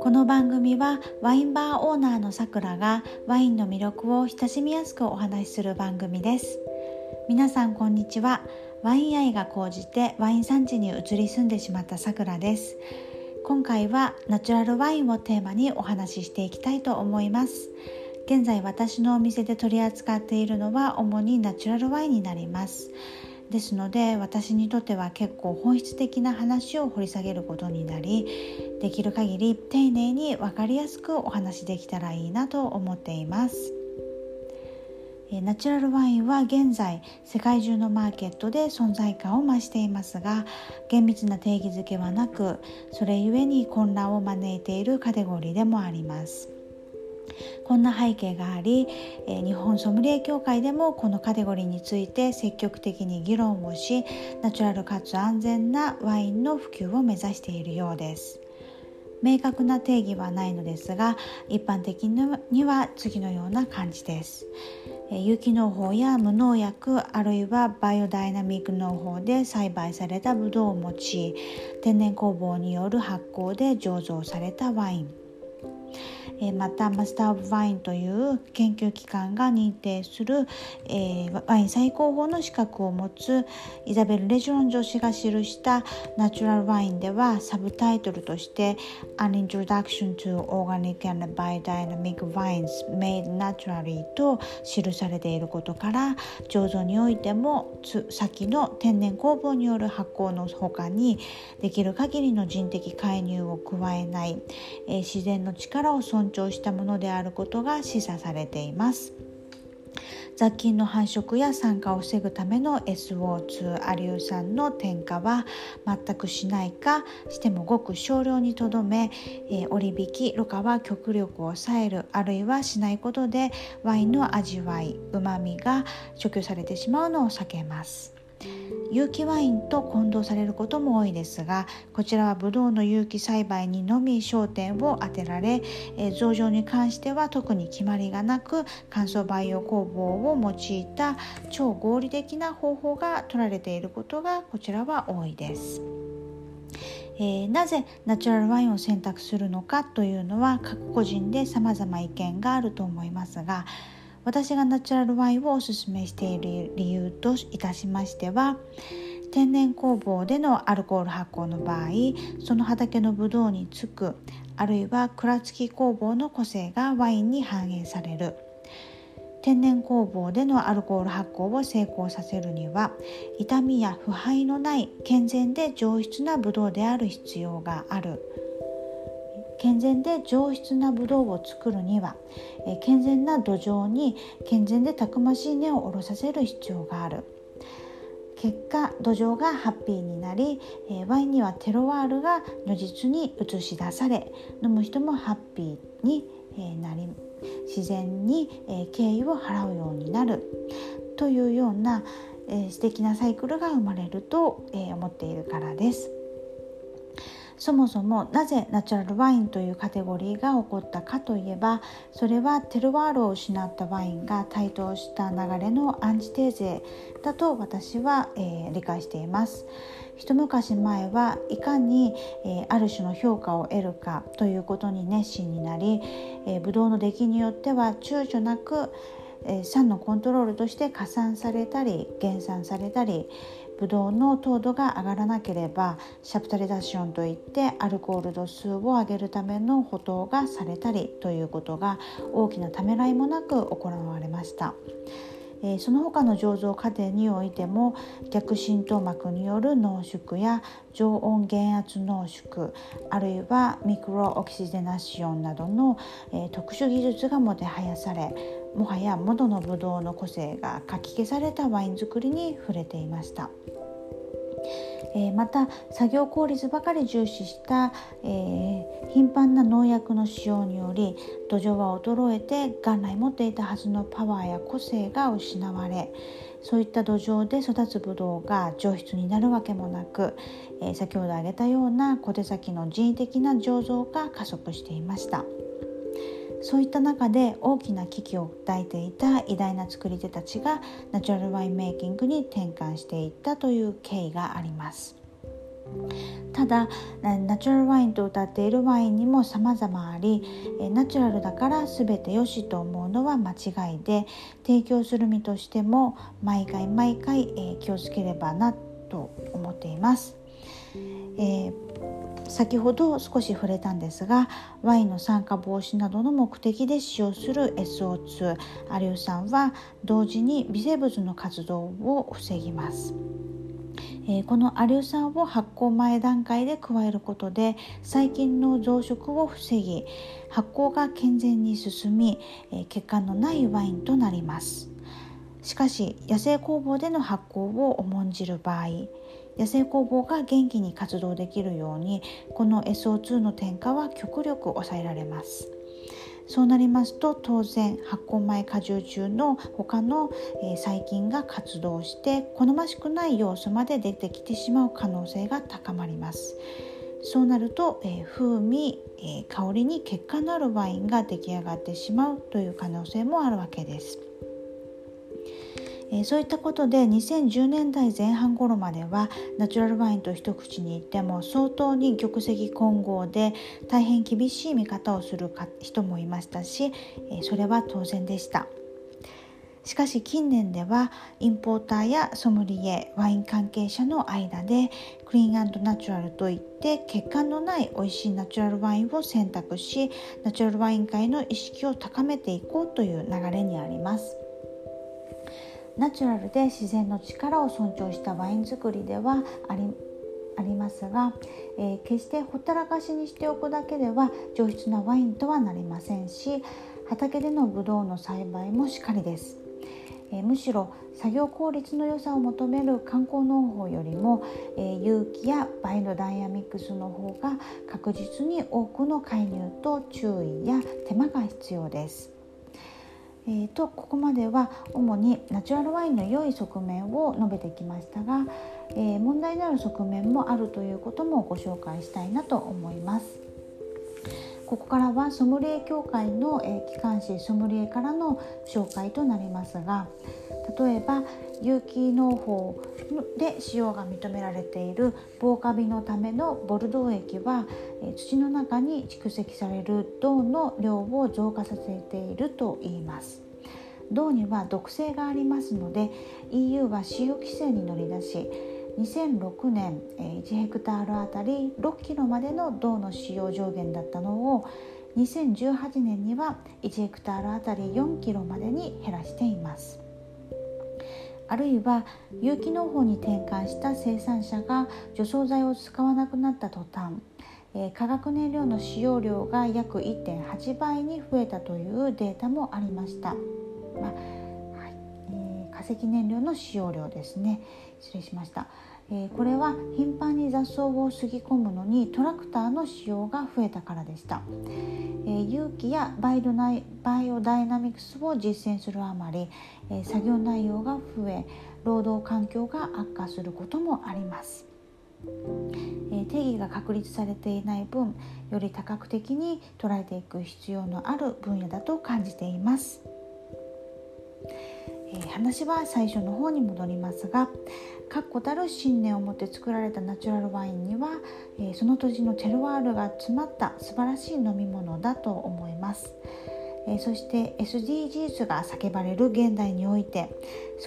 この番組はワインバーオーナーのさくらがワインの魅力を親しみやすくお話しする番組です。皆さんこんにちは。ワイン愛が高じてワイン産地に移り住んでしまったさくらです。今回はナチュラルワインをテーマにお話ししていきたいと思います。現在私のお店で取り扱っているのは主にナチュラルワインになります。ですので私にとっては結構本質的な話を掘り下げることになりできる限り丁寧に分かりやすくお話できたらいいなと思っています。ナチュラルワインは現在世界中のマーケットで存在感を増していますが厳密な定義づけはなくそれゆえに混乱を招いているカテゴリーでもあります。こんな背景があり、え日本ソムリエ協会でもこのカテゴリーについて積極的に議論をしナチュラルかつ安全なワインの普及を目指しているようです。明確な定義はないのですが一般的には次のような感じです。有機農法や無農薬あるいはバイオダイナミック農法で栽培されたブドウを用い天然酵母による発酵で醸造されたワイン。またマスター・オブ・ワインという研究機関が認定する、え、ワイン最高峰の資格を持つイザベル・レジョン女士が記したナチュラルワインではサブタイトルとして「An Introduction to Organic and Biodynamic Wines Made Naturally」と記されていることから醸造においても先の天然酵母による発酵の他にできる限りの人的介入を加えない、え、自然の力を尊重したものであることが示唆されています雑菌の繁殖や酸化を防ぐための SO2 アリウ酸の添加は全くしないかしてもごく少量にとどめ、えー、折引きろ過は極力抑えるあるいはしないことでワインの味わいうまみが除去されてしまうのを避けます。有機ワインと混同されることも多いですがこちらはブドウの有機栽培にのみ焦点を当てられ、え、増上に関しては特に決まりがなく乾燥培養工房を用いた超合理的な方法が取られていることがこちらは多いです。えー、なぜナチュラルワインを選択するのかというのは各個人で様々意見があると思いますが私がナチュラルワインをおすすめしている理由といたしましては天然工房でのアルコール発酵の場合その畑のブドウにつくあるいは蔵付き工房の個性がワインに反映される。天然工房でのアルコール発酵を成功させるには痛みや腐敗のない健全で上質なブドウである必要がある。健全で上質なブドウを作るには、え健全な土壌に健全でたくましい根を下ろさせる必要がある結果土壌がハッピーになり、えワインにはテロワールが如実に映し出され飲む人もハッピーに、えなり自然に、え敬意を払うようになるというような、え素敵なサイクルが生まれると、え思っているからです。そもそもなぜナチュラルワインというカテゴリーが起こったかといえばそれはテルワールを失ったワインが台頭した流れのアンチテーゼだと私は、えー、理解しています。一昔前はいかに、えー、ある種の評価を得るかということに熱心になり、えー、ブドウの出来によっては躊躇なく、えー、酸のコントロールとして加算されたり減算されたり、ブドウの糖度が上がらなければシャプタリザションといってアルコール度数を上げるための補糖がされたりということが大きなためらいもなく行われました。えその他の醸造過程においても逆浸透膜による濃縮や常温減圧濃縮あるいはミクロオキシデナシオンなどの、え特殊技術がもてはやされもはや元のブドウの個性がかき消されたワイン作りに触れていました。え、また作業効率ばかり重視した、えー、頻繁な農薬の使用により土壌は衰えて元来持っていたはずのパワーや個性が失われそういった土壌で育つブドウが上質になるわけもなく、えー、先ほど挙げたような小手先の人為的な醸造が加速していました。そういった中で大きな危機を訴えていた偉大な作り手たちがナチュラルワインメイキングに転換していったという経緯があります。ただナチュラルワインと歌っているワインにも様々ありナチュラルだから全てよしと思うのは間違いで提供する身としても毎回毎回気をつければなと思っています。えー先ほど少し触れたんですがワインの酸化防止などの目的で使用する SO2 アリュー酸は同時に微生物の活動を防ぎます。えー、このアリュ酸を発酵前段階で加えることで細菌の増殖を防ぎ発酵が健全に進み、えー、血管のないワインとなりますしかし野生工房での発酵を重んじる場合野生工房が元気に活動できるようにこの SO2 の添加は極力抑えられますそうなりますと当然発酵前果汁中の他の、細菌が活動して好ましくない要素まで出てきてしまう可能性が高まりますそうなると、え風味、え香りに結果のあるワインが出来上がってしまうという可能性もあるわけです。えそういったことで2010年代前半頃まではナチュラルワインと一口に言っても相当に玉石混合で大変厳しい見方をする人もいましたし、えそれは当然でした。しかし近年ではインポーターやソムリエワイン関係者の間でクリーンナチュラルといって血管のない美味しいナチュラルワインを選択しナチュラルワイン界の意識を高めていこうという流れにあります。ナチュラルで自然の力を尊重したワイン作りではありありますが、えー、決してほったらかしにしておくだけでは上質なワインとはなりませんし畑でのブドウの栽培もしかりです、えー、むしろ作業効率の良さを求める観光農法よりも、えー、有機やバイオダイナミックスの方が確実に多くの介入と注意や手間が必要です。えーと、ここまでは主にナチュラルワインの良い側面を述べてきましたが、えー、問題のある側面もあるということもご紹介したいなと思います。ここからはソムリエ協会の、えー、機関誌ソムリエからの紹介となりますが例えば有機農法で使用が認められている防カビのためのボルドー液は土の中に蓄積される銅の量を増加させているといいます。銅には毒性がありますので EU は使用規制に乗り出し2006年1ヘクタールあたり6キロまでの銅の使用上限だったのを2018年には1ヘクタールあたり4キロまでに減らしています。あるいは有機農法に転換した生産者が除草剤を使わなくなった途端え化学燃料の使用量が約1.8倍に増えたというデータもありました。まあはい。えー、化石燃料の使用量ですね。失礼しました、え、これは頻繁に雑草をすぎ込むのにトラクターの使用が増えたからでした、えー、有機やバイドナイバイオダイナミクスを実践するあまり、え作業内容が増え労働環境が悪化することもありますえ定義が確立されていない分より多角的に捉えていく必要のある分野だと感じています。え話は最初の方に戻りますが確固たる信念を持って作られたナチュラルワインには、えその土地のテロワールが詰まった素晴らしい飲み物だと思います。えそして SDGs が叫ばれる現代において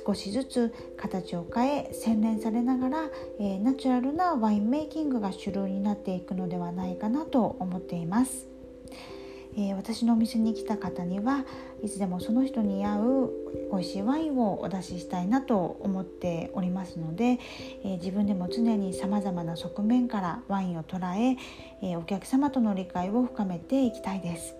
少しずつ形を変え洗練されながら、えナチュラルなワインメイキングが主流になっていくのではないかなと思っています。え私のお店に来た方にはいつでもその人に合う美味しいワインをお出ししたいなと思っておりますので、え自分でも常にさまざまな側面からワインを捉ええお客様との理解を深めていきたいです。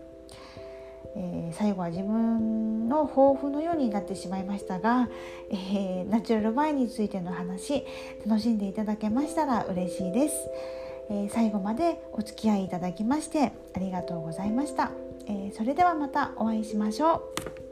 え、最後は自分の抱負のようになってしまいましたが、えー、ナチュラルワインについての話楽しんでいただけましたら嬉しいです、えー、最後までお付き合いいただきましてありがとうございました、えそれではまたお会いしましょう。